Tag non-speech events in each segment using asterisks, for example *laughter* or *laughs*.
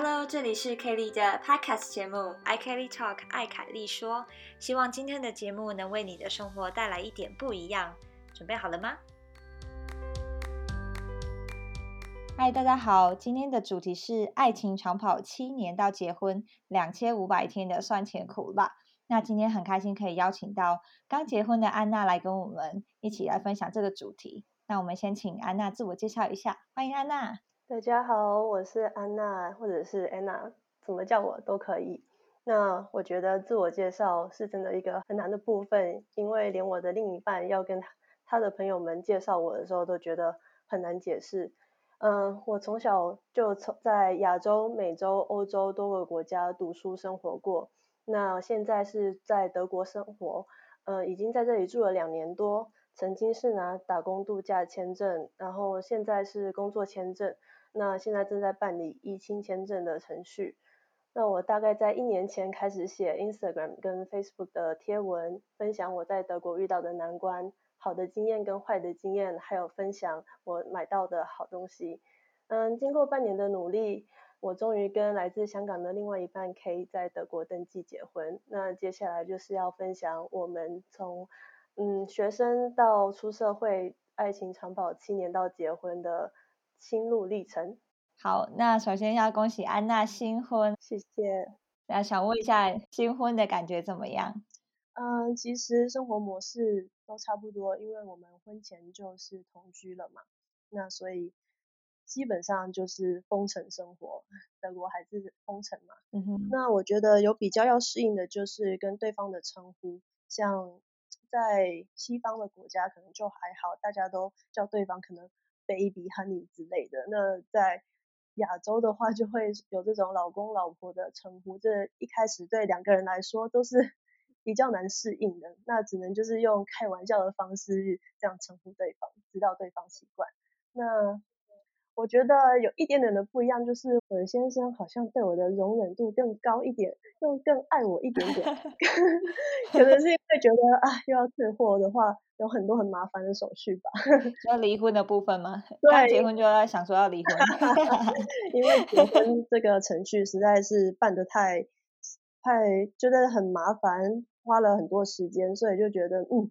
Hello，这里是 Kelly 的 Podcast 节目《I Kelly Talk》爱凯莉说，希望今天的节目能为你的生活带来一点不一样。准备好了吗？嗨，大家好，今天的主题是爱情长跑七年到结婚两千五百天的酸甜苦辣。那今天很开心可以邀请到刚结婚的安娜来跟我们一起来分享这个主题。那我们先请安娜自我介绍一下，欢迎安娜。大家好，我是安娜，或者是安娜，怎么叫我都可以。那我觉得自我介绍是真的一个很难的部分，因为连我的另一半要跟他的朋友们介绍我的时候，都觉得很难解释。嗯，我从小就从在亚洲、美洲、欧洲多个国家读书生活过，那现在是在德国生活，呃，已经在这里住了两年多。曾经是拿打工度假签证，然后现在是工作签证。那现在正在办理疫情签证的程序。那我大概在一年前开始写 Instagram 跟 Facebook 的贴文，分享我在德国遇到的难关、好的经验跟坏的经验，还有分享我买到的好东西。嗯，经过半年的努力，我终于跟来自香港的另外一半 K 在德国登记结婚。那接下来就是要分享我们从嗯学生到出社会、爱情长跑七年到结婚的。心路历程。好，那首先要恭喜安娜新婚，谢谢。那想问一下，新婚的感觉怎么样？嗯，其实生活模式都差不多，因为我们婚前就是同居了嘛，那所以基本上就是封城生活。德国还是封城嘛。嗯哼。那我觉得有比较要适应的就是跟对方的称呼，像在西方的国家可能就还好，大家都叫对方可能。Baby honey 之类的，那在亚洲的话就会有这种老公老婆的称呼，这一开始对两个人来说都是 *laughs* 比较难适应的，那只能就是用开玩笑的方式这样称呼对方，知道对方习惯。那我觉得有一点点的不一样，就是我的先生好像对我的容忍度更高一点，又更爱我一点点。*laughs* 可能是因为觉得啊，又要退货的话，有很多很麻烦的手续吧。要离婚的部分吗？刚结婚就要想说要离婚。*laughs* *laughs* 因为结婚这个程序实在是办得太太觉得很麻烦，花了很多时间，所以就觉得嗯，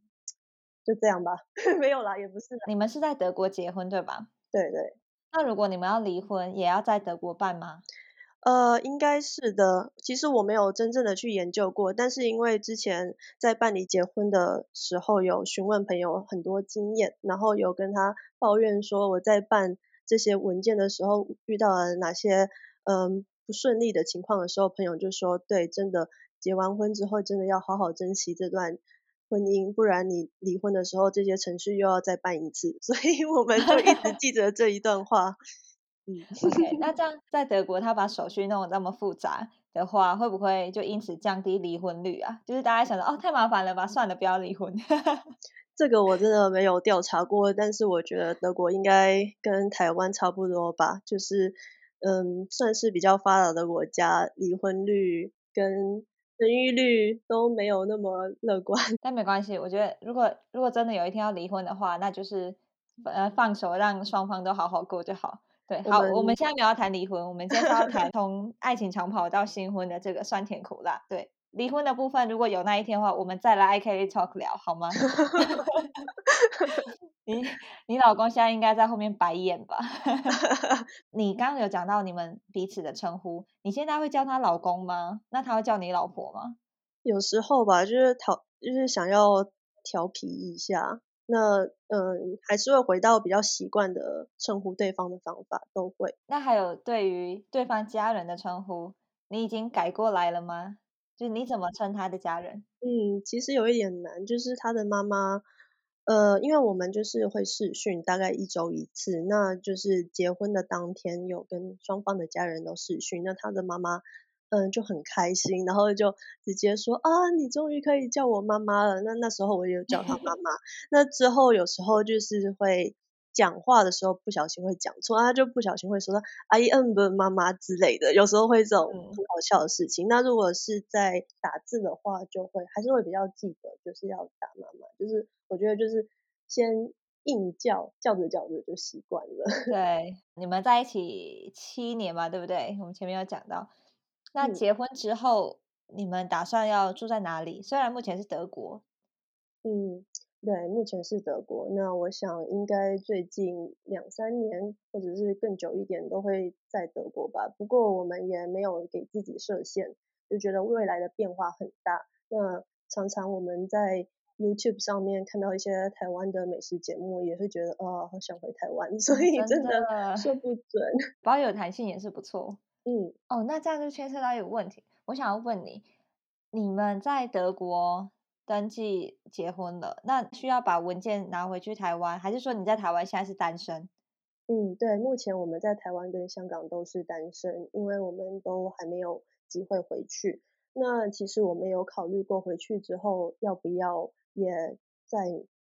就这样吧。没有啦，也不是。你们是在德国结婚对吧？对对。那如果你们要离婚，也要在德国办吗？呃，应该是的。其实我没有真正的去研究过，但是因为之前在办理结婚的时候有询问朋友很多经验，然后有跟他抱怨说我在办这些文件的时候遇到了哪些嗯不顺利的情况的时候，朋友就说，对，真的结完婚之后真的要好好珍惜这段。婚姻，不然你离婚的时候，这些程序又要再办一次，*laughs* 所以我们就一直记着这一段话。嗯，OK，那这样在德国，他把手续弄得那么复杂的话，会不会就因此降低离婚率啊？就是大家想到哦，太麻烦了吧，算了，不要离婚。*laughs* 这个我真的没有调查过，但是我觉得德国应该跟台湾差不多吧，就是嗯，算是比较发达的国家，离婚率跟。生育率都没有那么乐观，*laughs* 但没关系。我觉得，如果如果真的有一天要离婚的话，那就是呃放手，让双方都好好过就好。对，好，我们现在没有要谈离婚，我们今天要谈从爱情长跑到新婚的这个酸甜苦辣。对，离婚的部分，如果有那一天的话，我们再来 I K talk 聊好吗？*laughs* 你你老公现在应该在后面白眼吧？*laughs* *laughs* 你刚刚有讲到你们彼此的称呼，你现在会叫他老公吗？那他会叫你老婆吗？有时候吧，就是调，就是想要调皮一下。那嗯，还是会回到比较习惯的称呼对方的方法，都会。那还有对于对方家人的称呼，你已经改过来了吗？就你怎么称他的家人？嗯，其实有一点难，就是他的妈妈。呃，因为我们就是会试训，大概一周一次，那就是结婚的当天有跟双方的家人都试训，那他的妈妈嗯就很开心，然后就直接说啊，你终于可以叫我妈妈了。那那时候我也叫他妈妈，那之后有时候就是会。讲话的时候不小心会讲错，他就不小心会说到阿姨、嗯不妈妈之类的，有时候会这种很好笑的事情。那如果是在打字的话，就会还是会比较记得，就是要打妈妈。就是我觉得就是先硬叫，叫着叫着就习惯了。*laughs* 对，你们在一起七年嘛，对不对？我们前面有讲到，那结婚之后，你们打算要住在哪里？虽然目前是德国，嗯，对，目前是德国。那我想应该最近两三年，或者是更久一点，都会在德国吧。不过我们也没有给自己设限，就觉得未来的变化很大。那常常我们在 YouTube 上面看到一些台湾的美食节目，也是觉得哦，好想回台湾，*laughs* 所以真的说不准。保有弹性也是不错。*laughs* 嗯，哦，那这样就牵涉到一个问题，我想要问你，你们在德国登记结婚了，那需要把文件拿回去台湾，还是说你在台湾现在是单身？嗯，对，目前我们在台湾跟香港都是单身，因为我们都还没有机会回去。那其实我们有考虑过回去之后要不要也在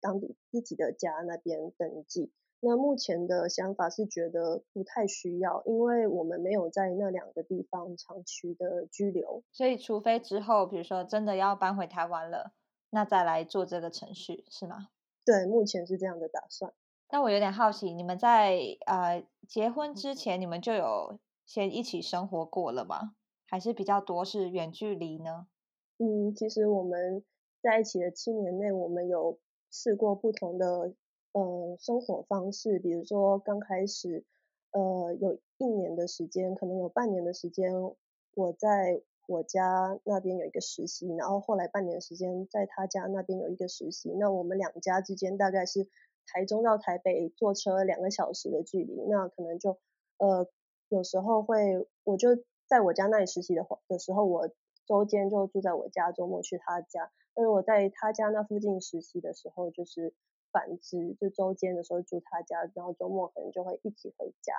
当地自己的家那边登记。那目前的想法是觉得不太需要，因为我们没有在那两个地方长期的居留。所以除非之后，比如说真的要搬回台湾了，那再来做这个程序，是吗？对，目前是这样的打算。那我有点好奇，你们在呃结婚之前，你们就有先一起生活过了吗？还是比较多是远距离呢？嗯，其实我们在一起的七年内，我们有试过不同的呃生活方式，比如说刚开始呃有一年的时间，可能有半年的时间我在我家那边有一个实习，然后后来半年时间在他家那边有一个实习，那我们两家之间大概是台中到台北坐车两个小时的距离，那可能就呃有时候会我就。在我家那里实习的话的时候，我周间就住在我家，周末去他家。但是我在他家那附近实习的时候，就是反之，就周间的时候住他家，然后周末可能就会一起回家。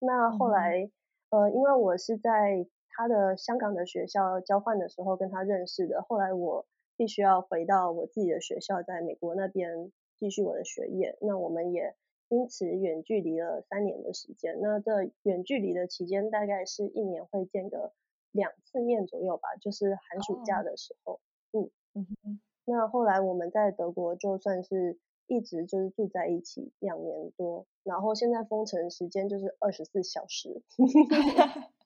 那后来，呃，因为我是在他的香港的学校交换的时候跟他认识的，后来我必须要回到我自己的学校，在美国那边继续我的学业。那我们也。因此远距离了三年的时间，那这远距离的期间大概是一年会见个两次面左右吧，就是寒暑假的时候。嗯嗯。那后来我们在德国就算是一直就是住在一起两年多，然后现在封城时间就是二十四小时。*laughs*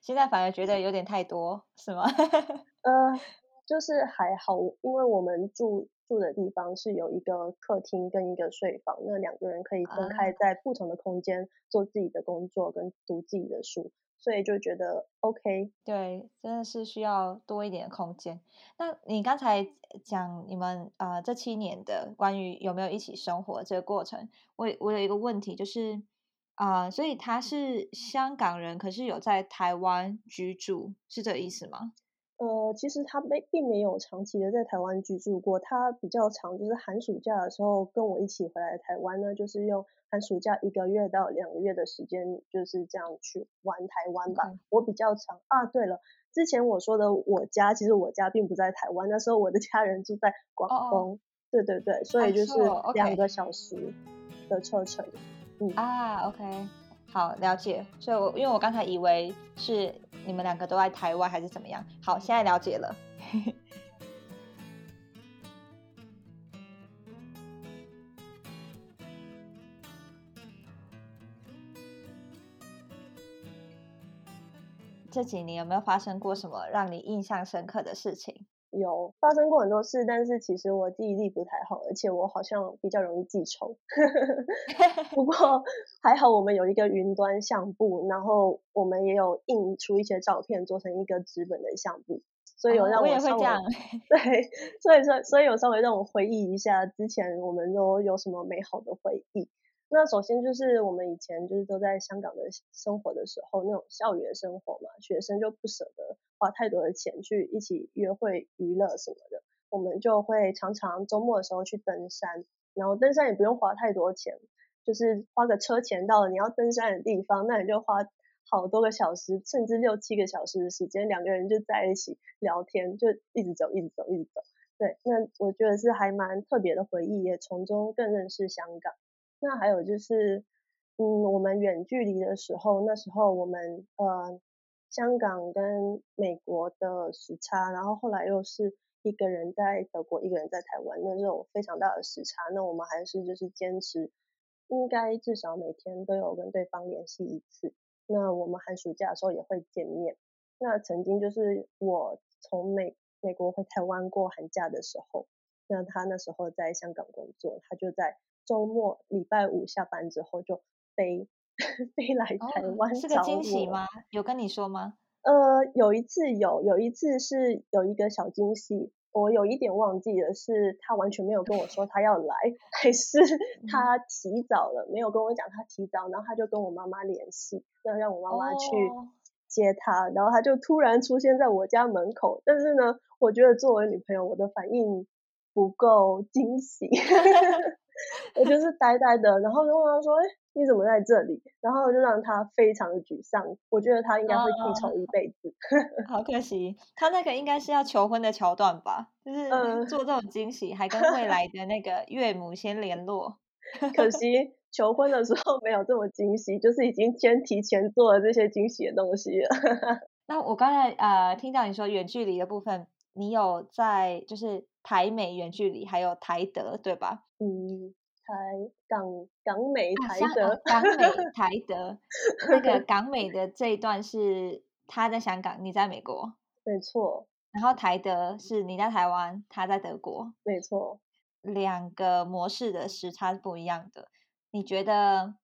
现在反而觉得有点太多，是吗？*laughs* 呃，就是还好，因为我们住。住的地方是有一个客厅跟一个睡房，那两个人可以分开在不同的空间做自己的工作跟读自己的书，所以就觉得 OK。对，真的是需要多一点空间。那你刚才讲你们呃这七年的关于有没有一起生活这个过程，我我有一个问题就是啊，所以他是香港人，可是有在台湾居住，是这个意思吗？呃，其实他没并没有长期的在台湾居住过，他比较长就是寒暑假的时候跟我一起回来台湾呢，就是用寒暑假一个月到两个月的时间，就是这样去玩台湾吧。我比较长啊，对了，之前我说的我家，其实我家并不在台湾，那时候我的家人住在广东，对对对，所以就是两个小时的车程，嗯啊，OK。好，了解。所以，我因为我刚才以为是你们两个都在台湾还是怎么样。好，现在了解了。*laughs* 这几年有没有发生过什么让你印象深刻的事情？有发生过很多事，但是其实我记忆力不太好，而且我好像比较容易记仇。*laughs* 不过还好我们有一个云端相簿，然后我们也有印出一些照片，做成一个纸本的相簿，所以有让我稍微 *laughs* 对，所以说所以有稍微让我回忆一下之前我们都有什么美好的回忆。那首先就是我们以前就是都在香港的生活的时候，那种校园生活嘛，学生就不舍得花太多的钱去一起约会、娱乐什么的，我们就会常常周末的时候去登山，然后登山也不用花太多钱，就是花个车钱到了你要登山的地方，那你就花好多个小时，甚至六七个小时的时间，两个人就在一起聊天，就一直走，一直走，一直走。对，那我觉得是还蛮特别的回忆，也从中更认识香港。那还有就是，嗯，我们远距离的时候，那时候我们呃，香港跟美国的时差，然后后来又是一个人在德国，一个人在台湾，那这种非常大的时差，那我们还是就是坚持，应该至少每天都有跟对方联系一次。那我们寒暑假的时候也会见面。那曾经就是我从美美国回台湾过寒假的时候，那他那时候在香港工作，他就在周末礼拜五下班之后就飞 *laughs* 飞来台湾是个惊喜吗？有跟你说吗？呃，有一次有，有一次是有一个小惊喜，我有一点忘记了，是他完全没有跟我说他要来，*laughs* 还是他提早了，没有跟我讲他提早，然后他就跟我妈妈联系，那让我妈妈去接他，然后他就突然出现在我家门口，但是呢，我觉得作为女朋友，我的反应不够惊喜。*laughs* 我就是呆呆的，然后就问他说：“哎，你怎么在这里？”然后就让他非常的沮丧。我觉得他应该会记仇一辈子。好可惜，他那个应该是要求婚的桥段吧？就是做这种惊喜，还跟未来的那个岳母先联络。*laughs* 可惜求婚的时候没有这么惊喜，就是已经先提前做了这些惊喜的东西了。那我刚才呃听到你说远距离的部分，你有在就是。台美远距离还有台德，对吧？嗯，台港港美台德，港美台德，*laughs* 那个港美的这一段是他在香港，你在美国，没错。然后台德是你在台湾，他在德国，没错。两个模式的时差是不一样的。你觉得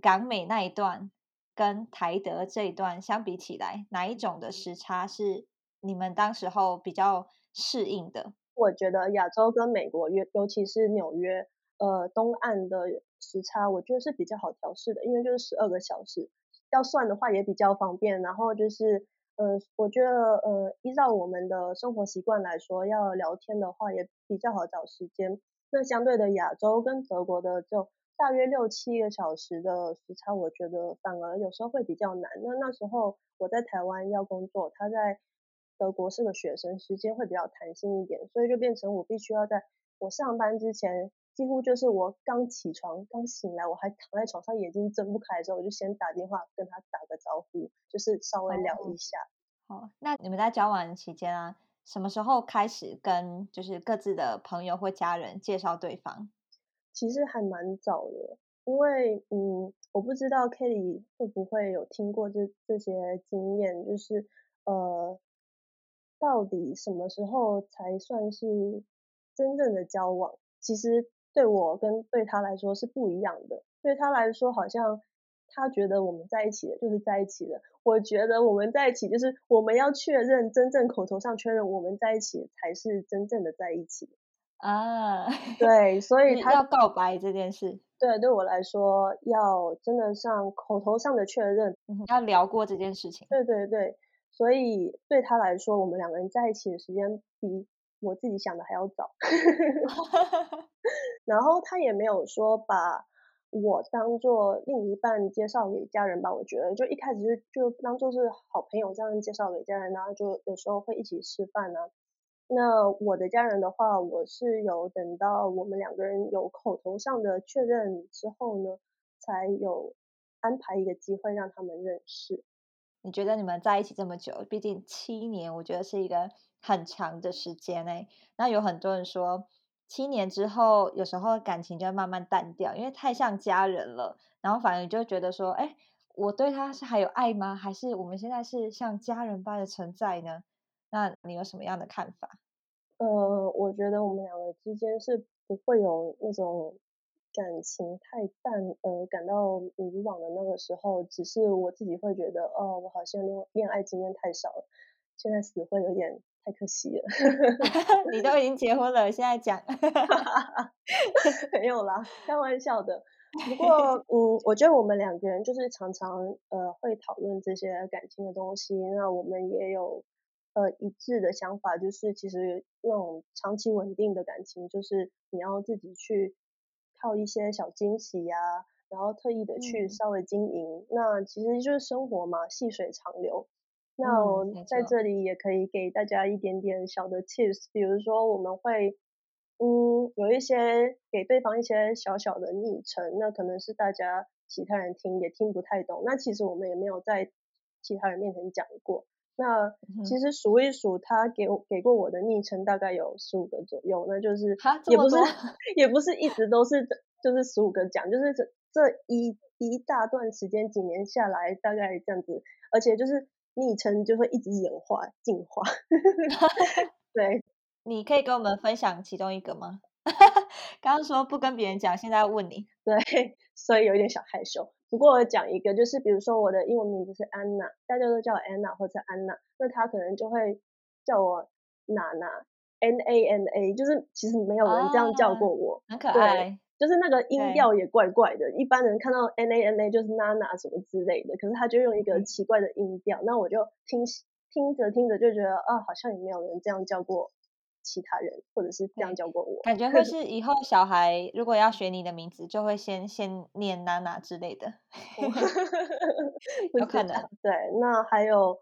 港美那一段跟台德这一段相比起来，哪一种的时差是你们当时候比较适应的？我觉得亚洲跟美国，约尤其是纽约，呃，东岸的时差，我觉得是比较好调试的，因为就是十二个小时，要算的话也比较方便。然后就是，呃，我觉得，呃，依照我们的生活习惯来说，要聊天的话也比较好找时间。那相对的，亚洲跟德国的就大约六七个小时的时差，我觉得反而有时候会比较难。那那时候我在台湾要工作，他在。德国是个学生，时间会比较弹性一点，所以就变成我必须要在我上班之前，几乎就是我刚起床、刚醒来，我还躺在床上眼睛睁不开的时候，我就先打电话跟他打个招呼，就是稍微聊一下。好，那你们在交往期间啊，什么时候开始跟就是各自的朋友或家人介绍对方？其实还蛮早的，因为嗯，我不知道 Kelly 会不会有听过这这些经验，就是呃。到底什么时候才算是真正的交往？其实对我跟对他来说是不一样的。对他来说，好像他觉得我们在一起的就是在一起的。我觉得我们在一起就是我们要确认，真正口头上确认我们在一起才是真正的在一起啊。对，所以他要告白这件事，对对我来说要真的上口头上的确认，要聊过这件事情。对对对。所以对他来说，我们两个人在一起的时间比我自己想的还要早。*laughs* 然后他也没有说把我当做另一半介绍给家人吧，我觉得就一开始就就当做是好朋友这样介绍给家人，然后就有时候会一起吃饭啊。那我的家人的话，我是有等到我们两个人有口头上的确认之后呢，才有安排一个机会让他们认识。你觉得你们在一起这么久，毕竟七年，我觉得是一个很长的时间诶。那有很多人说，七年之后，有时候感情就会慢慢淡掉，因为太像家人了。然后反而就觉得说，哎，我对他是还有爱吗？还是我们现在是像家人般的存在呢？那你有什么样的看法？呃，我觉得我们两个之间是不会有那种。感情太淡，呃，感到迷惘的那个时候，只是我自己会觉得，哦，我好像恋恋爱经验太少了，现在死会有点太可惜了。*laughs* *laughs* 你都已经结婚了，现在讲，*laughs* 没有啦，开玩笑的。不过，嗯，我觉得我们两个人就是常常呃会讨论这些感情的东西，那我们也有呃一致的想法，就是其实那种长期稳定的感情，就是你要自己去。靠一些小惊喜呀，然后特意的去稍微经营，那其实就是生活嘛，细水长流。那我在这里也可以给大家一点点小的 tips，比如说我们会，嗯，有一些给对方一些小小的昵称，那可能是大家其他人听也听不太懂，那其实我们也没有在其他人面前讲过。那其实数一数，他给我给过我的昵称大概有十五个左右，那就是也不是 *laughs* 也不是一直都是就是十五个奖，就是这这一一大段时间几年下来大概这样子，而且就是昵称就会一直演化进化。*laughs* 对，你可以跟我们分享其中一个吗？*laughs* 刚刚说不跟别人讲，现在问你。对，所以有一点小害羞。不过我讲一个，就是比如说我的英文名字是安娜，大家都叫我安娜或者安娜，那他可能就会叫我娜娜，N A N A，就是其实没有人这样叫过我，很可爱。就是那个音调也怪怪的，一般人看到 N A N A 就是娜娜什么之类的，可是他就用一个奇怪的音调，那我就听听着听着就觉得啊，好像也没有人这样叫过。其他人，或者是这样教过我，感觉会是以后小孩如果要学你的名字，就会先先念娜娜之类的，*laughs* 有可能。对，那还有，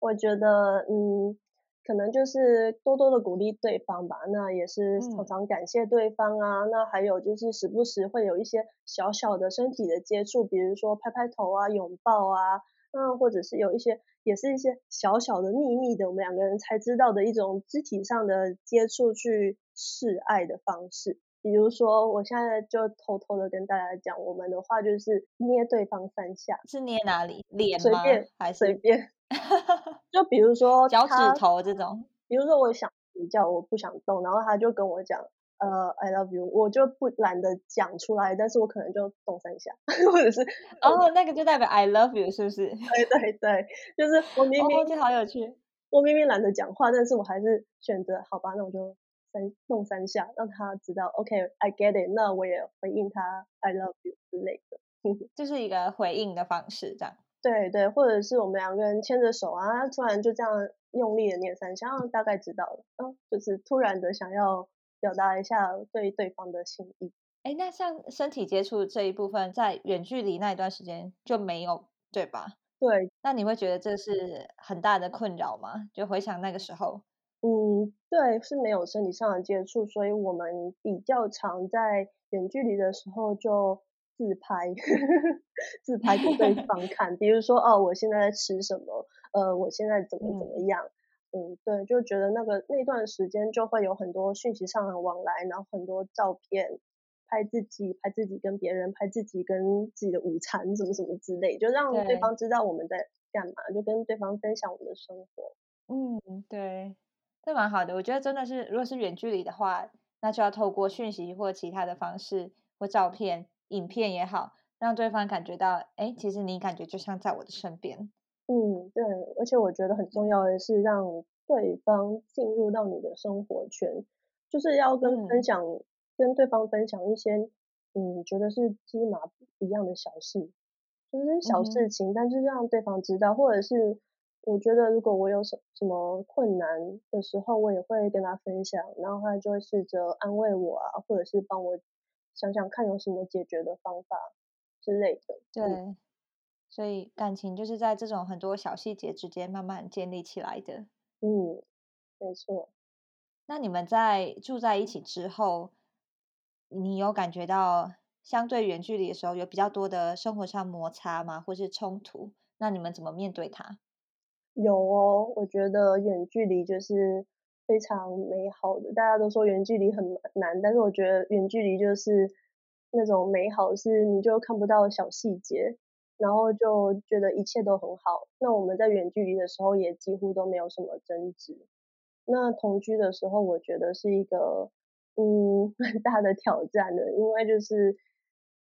我觉得，嗯，可能就是多多的鼓励对方吧。那也是常常感谢对方啊。那还有就是时不时会有一些小小的身体的接触，比如说拍拍头啊、拥抱啊。嗯，或者是有一些，也是一些小小的秘密的，我们两个人才知道的一种肢体上的接触去示爱的方式。比如说，我现在就偷偷的跟大家讲，我们的话就是捏对方三下，是捏哪里？脸随便，还随便。*laughs* 就比如说脚趾头这种，比如说我想睡觉，我不想动，然后他就跟我讲。呃，I love you，我就不懒得讲出来，但是我可能就动三下，*laughs* 或者是哦，那个就代表 I love you，是不是？对对对，就是我明明这好有趣，我明明懒得讲话，但是我还是选择好吧，那我就三动三下，让他知道，OK，I get it，那我也回应他 I love you 之类的，*laughs* 就是一个回应的方式，这样。对对，或者是我们两个人牵着手啊，突然就这样用力的念三下，大概知道了，嗯，就是突然的想要。表达一下对对方的心意。哎，那像身体接触这一部分，在远距离那一段时间就没有，对吧？对。那你会觉得这是很大的困扰吗？就回想那个时候。嗯，对，是没有身体上的接触，所以我们比较常在远距离的时候就自拍，*laughs* 自拍给对方 *laughs* 看。比如说，哦，我现在在吃什么？呃，我现在怎么怎么样？嗯，对，就觉得那个那段时间就会有很多讯息上的往来，然后很多照片，拍自己，拍自己跟别人，拍自己跟自己的午餐，什么什么之类，就让对方知道我们在干嘛，就跟对方分享我们的生活。嗯，对，这蛮好的。我觉得真的是，如果是远距离的话，那就要透过讯息或其他的方式，或照片、影片也好，让对方感觉到，哎，其实你感觉就像在我的身边。嗯，对，而且我觉得很重要的是让对方进入到你的生活圈，就是要跟分享，跟对方分享一些，嗯，觉得是芝麻一样的小事，就是小事情，但是让对方知道，或者是我觉得如果我有什什么困难的时候，我也会跟他分享，然后他就会试着安慰我啊，或者是帮我想想看有什么解决的方法之类的。对。所以感情就是在这种很多小细节之间慢慢建立起来的。嗯，没错。那你们在住在一起之后，你有感觉到相对远距离的时候有比较多的生活上摩擦吗？或是冲突？那你们怎么面对它？有哦，我觉得远距离就是非常美好的。大家都说远距离很难，但是我觉得远距离就是那种美好，是你就看不到小细节。然后就觉得一切都很好。那我们在远距离的时候也几乎都没有什么争执。那同居的时候，我觉得是一个嗯很 *laughs* 大的挑战的，因为就是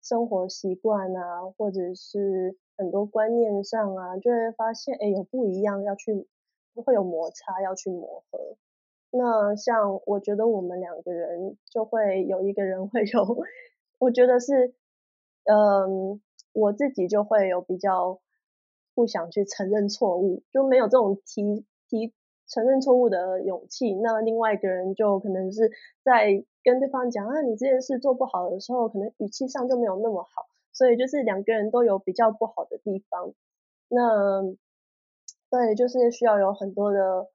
生活习惯啊，或者是很多观念上啊，就会发现哎有不一样，要去会有摩擦，要去磨合。那像我觉得我们两个人就会有一个人会有，*laughs* 我觉得是嗯。我自己就会有比较不想去承认错误，就没有这种提提承认错误的勇气。那另外一个人就可能是在跟对方讲啊，你这件事做不好的时候，可能语气上就没有那么好，所以就是两个人都有比较不好的地方。那对，就是需要有很多的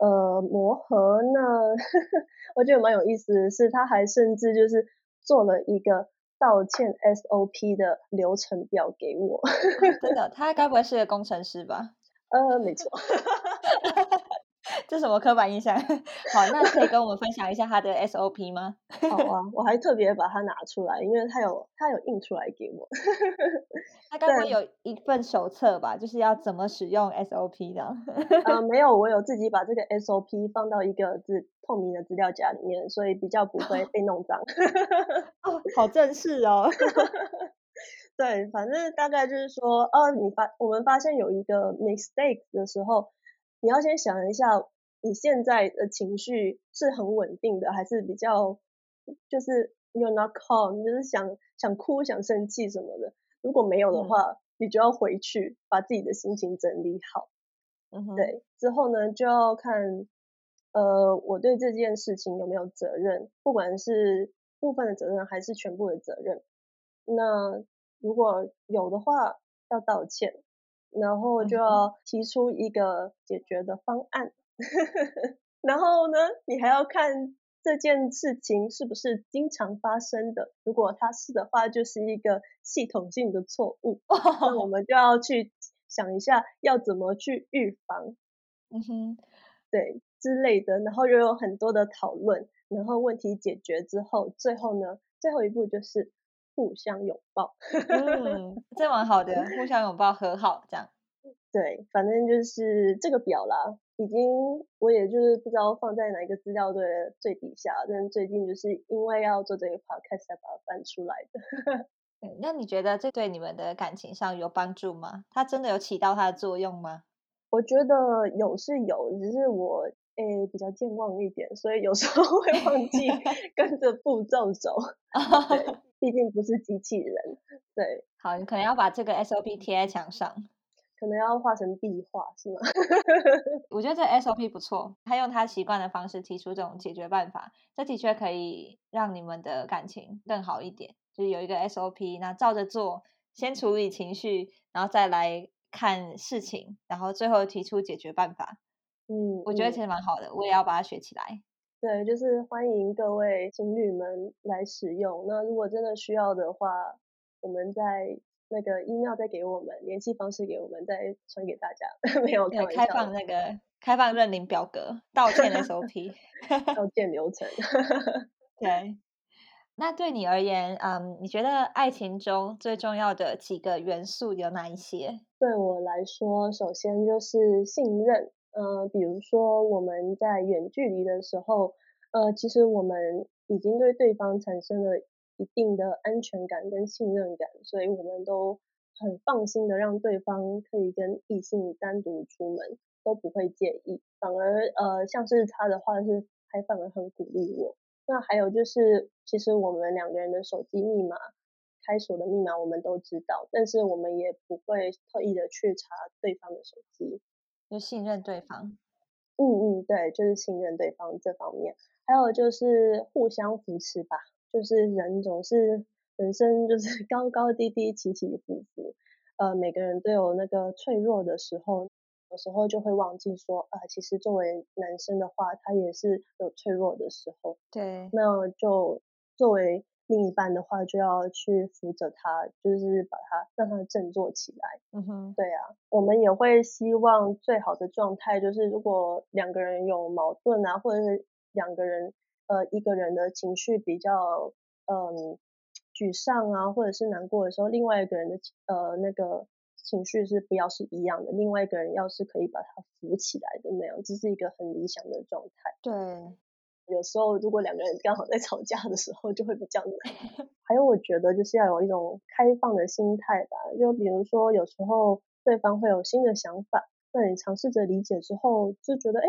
呃磨合。那 *laughs* 我觉得蛮有意思的是，他还甚至就是做了一个。道歉 SOP 的流程表给我，*laughs* 真的，他该不会是个工程师吧？*laughs* 呃，没错，*laughs* 这什么刻板印象？好，那可以跟我们分享一下他的 SOP 吗？好啊，我还特别把它拿出来，因为他有他有印出来给我。他刚刚有一份手册吧，就是要怎么使用 SOP 的。呃，没有，我有自己把这个 SOP 放到一个资透明的资料夹里面，所以比较不会被弄脏。*laughs* 哦，好正式哦。*laughs* 对，反正大概就是说，哦，你发我们发现有一个 mistake 的时候，你要先想一下，你现在的情绪是很稳定的，还是比较就是 you're not calm，就是想想哭、想生气什么的。如果没有的话，你就要回去把自己的心情整理好。嗯对，之后呢就要看，呃，我对这件事情有没有责任，不管是部分的责任还是全部的责任。那如果有的话，要道歉，然后就要提出一个解决的方案。*laughs* 然后呢，你还要看这件事情是不是经常发生的。如果它是的话，就是一个系统性的错误。那我 *laughs* 们就要去想一下，要怎么去预防，嗯哼，对之类的。然后又有很多的讨论，然后问题解决之后，最后呢，最后一步就是。互相拥抱，嗯，这蛮好的，互相拥抱和好这样。*laughs* 对，反正就是这个表啦，已经我也就是不知道放在哪一个资料的最底下，但最近就是因为要做这个 podcast 才把它翻出来的。*laughs* 那你觉得这对你们的感情上有帮助吗？它真的有起到它的作用吗？我觉得有是有，只是我诶比较健忘一点，所以有时候会 *laughs* 忘记跟着步骤走。对。*laughs* 毕竟不是机器人，对，好，你可能要把这个 SOP 贴在墙上，可能要画成壁画，是吗？*laughs* 我觉得这 SOP 不错，他用他习惯的方式提出这种解决办法，这的确可以让你们的感情更好一点。就是有一个 SOP，那照着做，先处理情绪，然后再来看事情，然后最后提出解决办法。嗯，我觉得其实蛮好的，我也要把它学起来。对，就是欢迎各位情侣们来使用。那如果真的需要的话，我们在那个 email 再给我们联系方式给我们，再传给大家。*laughs* 没有开开放那个开放认领表格，道歉 SOP，*laughs* 道歉流程。*laughs* 对，那对你而言，嗯，你觉得爱情中最重要的几个元素有哪一些？对我来说，首先就是信任。呃，比如说我们在远距离的时候，呃，其实我们已经对对方产生了一定的安全感跟信任感，所以我们都很放心的让对方可以跟异性单独出门，都不会介意。反而呃，像是他的话是还反而很鼓励我。那还有就是，其实我们两个人的手机密码、开锁的密码我们都知道，但是我们也不会特意的去查对方的手机。就信任对方，嗯嗯，对，就是信任对方这方面，还有就是互相扶持吧。就是人总是人生就是 *laughs* 高高低低、起起伏伏，呃，每个人都有那个脆弱的时候，有时候就会忘记说，啊，其实作为男生的话，他也是有脆弱的时候。对，那就作为。另一半的话就要去扶着他，就是把他让他振作起来。嗯哼，对啊，我们也会希望最好的状态就是，如果两个人有矛盾啊，或者是两个人呃一个人的情绪比较嗯沮丧啊，或者是难过的时候，另外一个人的呃那个情绪是不要是一样的，另外一个人要是可以把他扶起来的那样，这是一个很理想的状态。对。有时候，如果两个人刚好在吵架的时候，就会比较难。*laughs* 还有，我觉得就是要有一种开放的心态吧。就比如说，有时候对方会有新的想法，那你尝试着理解之后，就觉得哎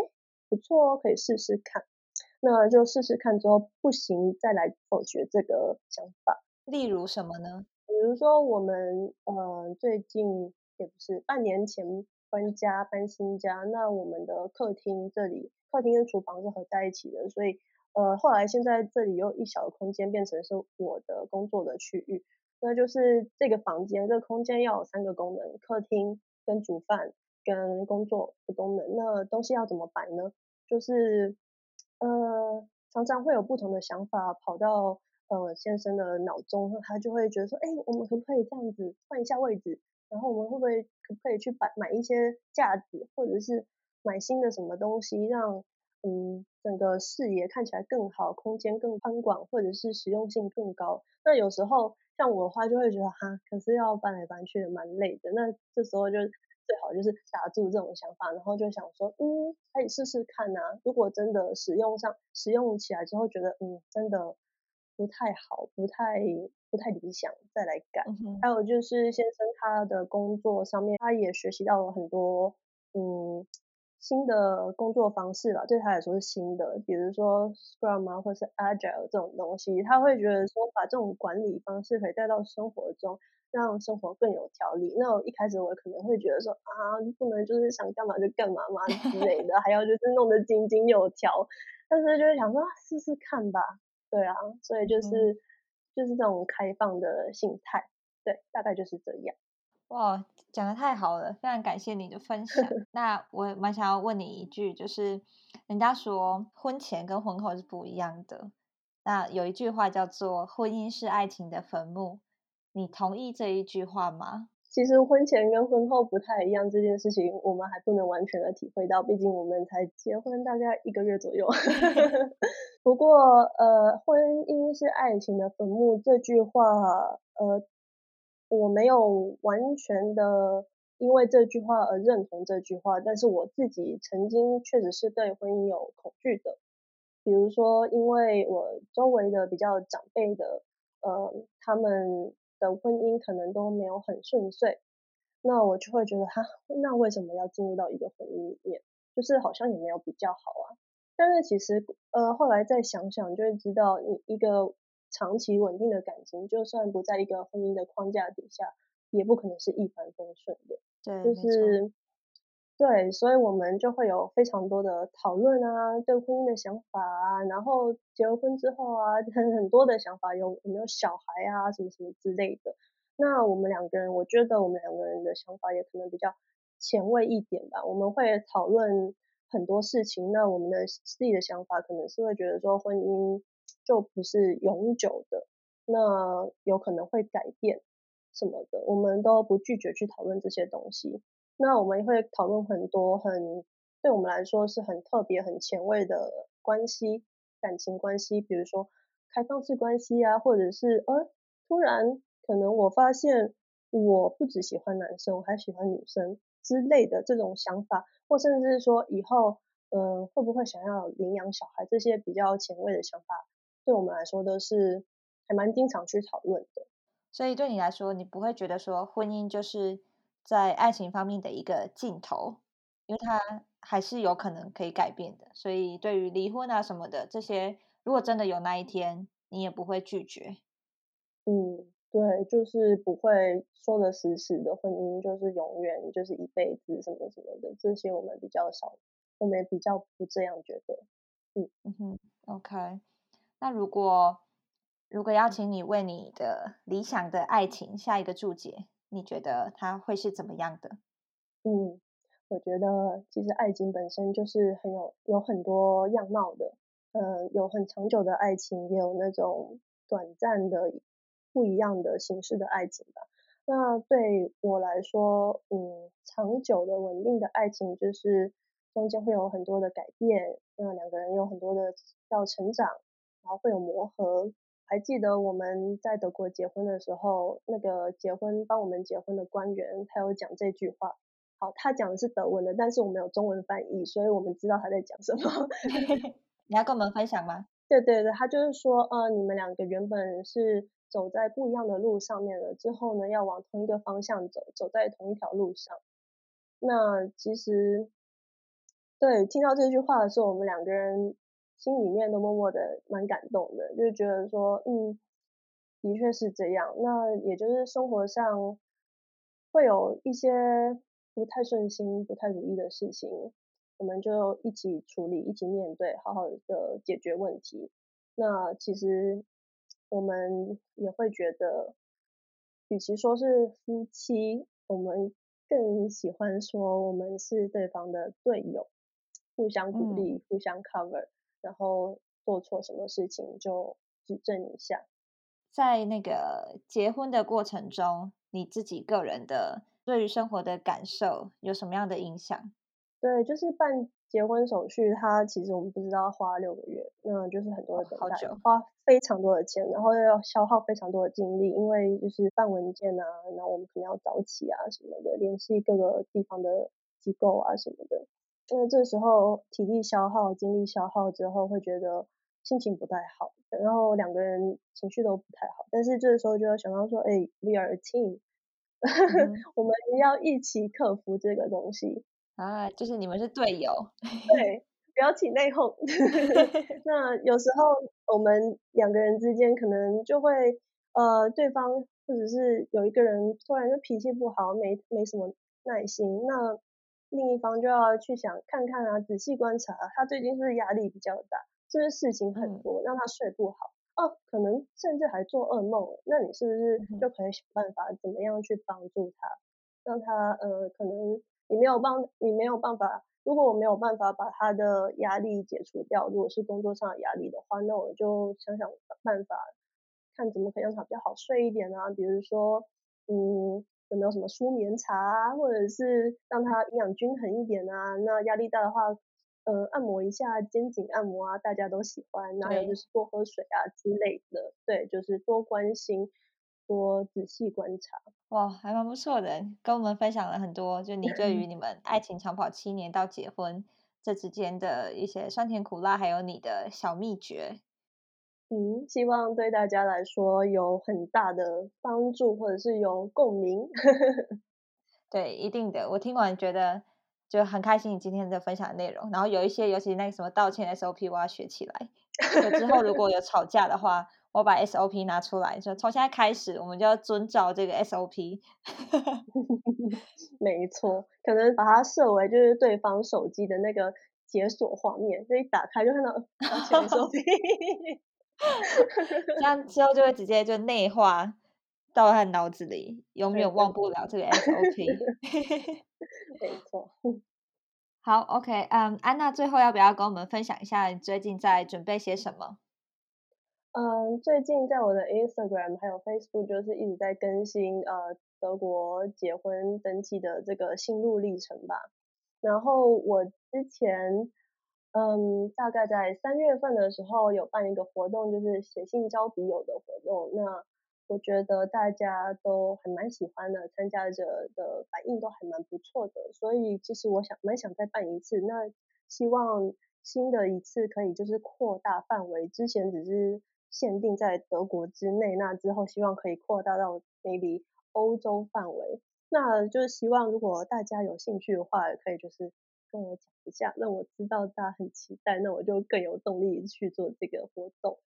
不错哦，可以试试看。那就试试看之后不行，再来否决这个想法。例如什么呢？比如说我们呃最近也不是半年前搬家搬新家，那我们的客厅这里。客厅跟厨房是合在一起的，所以呃后来现在这里有一小的空间变成是我的工作的区域，那就是这个房间这个空间要有三个功能，客厅跟煮饭跟工作的功能，那东西要怎么摆呢？就是呃常常会有不同的想法跑到呃先生的脑中，他就会觉得说，哎，我们可不可以这样子换一下位置？然后我们会不会可不可以去摆买一些架子，或者是买新的什么东西，让嗯整个视野看起来更好，空间更宽广，或者是实用性更高。那有时候像我的话，就会觉得哈，可是要搬来搬去的蛮累的。那这时候就最好就是打住这种想法，然后就想说，嗯，可以试试看呐。如果真的使用上使用起来之后，觉得嗯真的不太好，不太不太理想，再来改。还有就是先生他的工作上面，他也学习到了很多嗯新的工作方式吧，对他来说是新的，比如说 Scrum 啊，或是 Agile 这种东西，他会觉得说把这种管理方式可以带到生活中。让生活更有条理。那我一开始我可能会觉得说啊，不能就是想干嘛就干嘛嘛之类的，还要就是弄得井井有条。但是就是想说试试看吧，对啊，所以就是就是这种开放的心态，对，大概就是这样。哇，讲的太好了，非常感谢你的分享。*laughs* 那我蛮想要问你一句，就是人家说婚前跟婚后是不一样的。那有一句话叫做“婚姻是爱情的坟墓”。你同意这一句话吗？其实婚前跟婚后不太一样，这件事情我们还不能完全的体会到，毕竟我们才结婚大概一个月左右。*laughs* 不过，呃，婚姻是爱情的坟墓这句话，呃，我没有完全的因为这句话而认同这句话，但是我自己曾经确实是对婚姻有恐惧的，比如说，因为我周围的比较长辈的，呃，他们。的婚姻可能都没有很顺遂，那我就会觉得哈，那为什么要进入到一个婚姻里面？就是好像也没有比较好啊。但是其实呃后来再想想，就会知道你一个长期稳定的感情，就算不在一个婚姻的框架底下，也不可能是一帆风顺的。对，就是。对，所以我们就会有非常多的讨论啊，对婚姻的想法啊，然后结了婚之后啊，很 *laughs* 很多的想法，有有没有小孩啊，什么什么之类的。那我们两个人，我觉得我们两个人的想法也可能比较前卫一点吧。我们会讨论很多事情，那我们的自己的想法可能是会觉得说，婚姻就不是永久的，那有可能会改变什么的，我们都不拒绝去讨论这些东西。那我们会讨论很多很对我们来说是很特别、很前卫的关系、感情关系，比如说开放式关系啊，或者是呃，突然可能我发现我不只喜欢男生，我还喜欢女生之类的这种想法，或甚至是说以后嗯会不会想要领养小孩这些比较前卫的想法，对我们来说都是还蛮经常去讨论的。所以对你来说，你不会觉得说婚姻就是。在爱情方面的一个尽头，因为它还是有可能可以改变的，所以对于离婚啊什么的这些，如果真的有那一天，你也不会拒绝。嗯，对，就是不会说的死死的婚姻就是永远就是一辈子什么什么的，这些我们比较少，我们也比较不这样觉得。嗯嗯哼，OK，那如果如果邀请你为你的理想的爱情下一个注解？你觉得它会是怎么样的？嗯，我觉得其实爱情本身就是很有有很多样貌的，嗯，有很长久的爱情，也有那种短暂的不一样的形式的爱情吧。那对我来说，嗯，长久的稳定的爱情就是中间会有很多的改变，那两个人有很多的要成长，然后会有磨合。还记得我们在德国结婚的时候，那个结婚帮我们结婚的官员，他有讲这句话。好，他讲的是德文的，但是我们有中文翻译，所以我们知道他在讲什么。*laughs* 你要跟我们分享吗？对对对，他就是说，呃，你们两个原本是走在不一样的路上面了，之后呢，要往同一个方向走，走在同一条路上。那其实，对，听到这句话的时候，我们两个人。心里面都默默的蛮感动的，就觉得说，嗯，的确是这样。那也就是生活上会有一些不太顺心、不太如意的事情，我们就一起处理、一起面对，好好的解决问题。那其实我们也会觉得，与其说是夫妻，我们更喜欢说我们是对方的队友，互相鼓励、互相 cover。然后做错什么事情就指正一下。在那个结婚的过程中，你自己个人的对于生活的感受有什么样的影响？对，就是办结婚手续，它其实我们不知道花六个月，那就是很多的等待，花非常多的钱，然后又要消耗非常多的精力，因为就是办文件啊，然后我们可能要早起啊什么的，联系各个地方的机构啊什么的，那这时候体力消耗、精力消耗之后，会觉得心情不太好，然后两个人情绪都不太好，但是这个时候就要想到说，哎，we are a team，*laughs* 我们要一起克服这个东西。啊，就是你们是队友，对，不要起内讧。*laughs* 那有时候我们两个人之间可能就会，呃，对方或者是有一个人突然就脾气不好，没没什么耐心，那另一方就要去想看看啊，仔细观察他最近是不是压力比较大，是不是事情很多，让他睡不好，哦，可能甚至还做噩梦，那你是不是就可以想办法怎么样去帮助他，让他呃可能。你没有办，你没有办法。如果我没有办法把他的压力解除掉，如果是工作上的压力的话，那我就想想办法，看怎么可以让他比较好睡一点啊。比如说，嗯，有没有什么舒眠茶啊，或者是让他营养均衡一点啊。那压力大的话，呃，按摩一下肩颈按摩啊，大家都喜欢。然后就是多喝水啊之类的。对，就是多关心。多仔细观察，哇，还蛮不错的，跟我们分享了很多，就你对于你们爱情长跑七年到结婚这之间的一些酸甜苦辣，还有你的小秘诀。嗯，希望对大家来说有很大的帮助，或者是有共鸣。*laughs* 对，一定的，我听完觉得就很开心你今天的分享内容，然后有一些，尤其那个什么道歉 SOP，我要学起来。之后如果有吵架的话。我把 SOP 拿出来，说从现在开始，我们就要遵照这个 SOP。*laughs* 没错，可能把它设为就是对方手机的那个解锁画面，就一打开就看到 SOP。*laughs* 这样 *laughs* 之后就会直接就内化到他脑子里，永远忘不了这个 SOP。没错。好，OK，嗯，安娜最后要不要跟我们分享一下你最近在准备些什么？嗯，最近在我的 Instagram 还有 Facebook 就是一直在更新呃德国结婚登记的这个心路历程吧。然后我之前嗯大概在三月份的时候有办一个活动，就是写信交笔友的活动。那我觉得大家都还蛮喜欢的，参加者的反应都还蛮不错的。所以其实我想蛮想再办一次。那希望新的一次可以就是扩大范围，之前只是。限定在德国之内，那之后希望可以扩大到 maybe 欧洲范围。那就是希望如果大家有兴趣的话，可以就是跟我讲一下，让我知道大家很期待，那我就更有动力去做这个活动。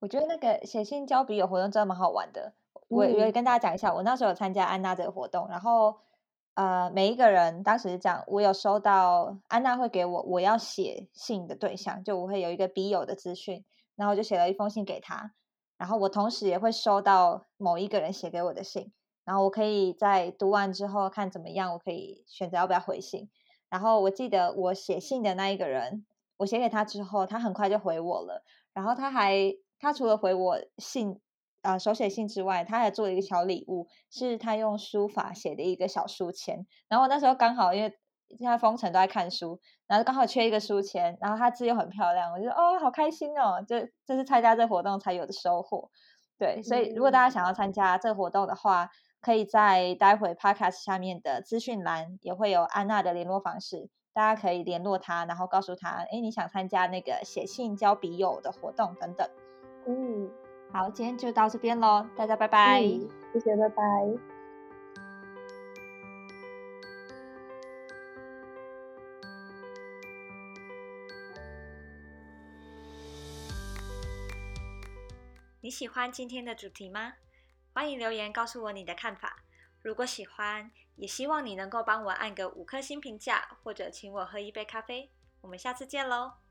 我觉得那个写信交笔友活动真的蛮好玩的。我我跟大家讲一下，我那时候有参加安娜这个活动，然后呃每一个人当时是这样，我有收到安娜会给我我要写信的对象，就我会有一个笔友的资讯。然后我就写了一封信给他，然后我同时也会收到某一个人写给我的信，然后我可以在读完之后看怎么样，我可以选择要不要回信。然后我记得我写信的那一个人，我写给他之后，他很快就回我了。然后他还他除了回我信啊手写信之外，他还做了一个小礼物，是他用书法写的一个小书签。然后那时候刚好因为。现在封城都在看书，然后刚好缺一个书签，然后他字又很漂亮，我就哦好开心哦，这这是参加这活动才有的收获。对，所以如果大家想要参加这个活动的话，可以在待会 podcast 下面的资讯栏也会有安娜的联络方式，大家可以联络她，然后告诉她，哎，你想参加那个写信交笔友的活动等等。嗯，好，今天就到这边喽，大家拜拜，谢谢，拜拜。喜欢今天的主题吗？欢迎留言告诉我你的看法。如果喜欢，也希望你能够帮我按个五颗星评价，或者请我喝一杯咖啡。我们下次见喽！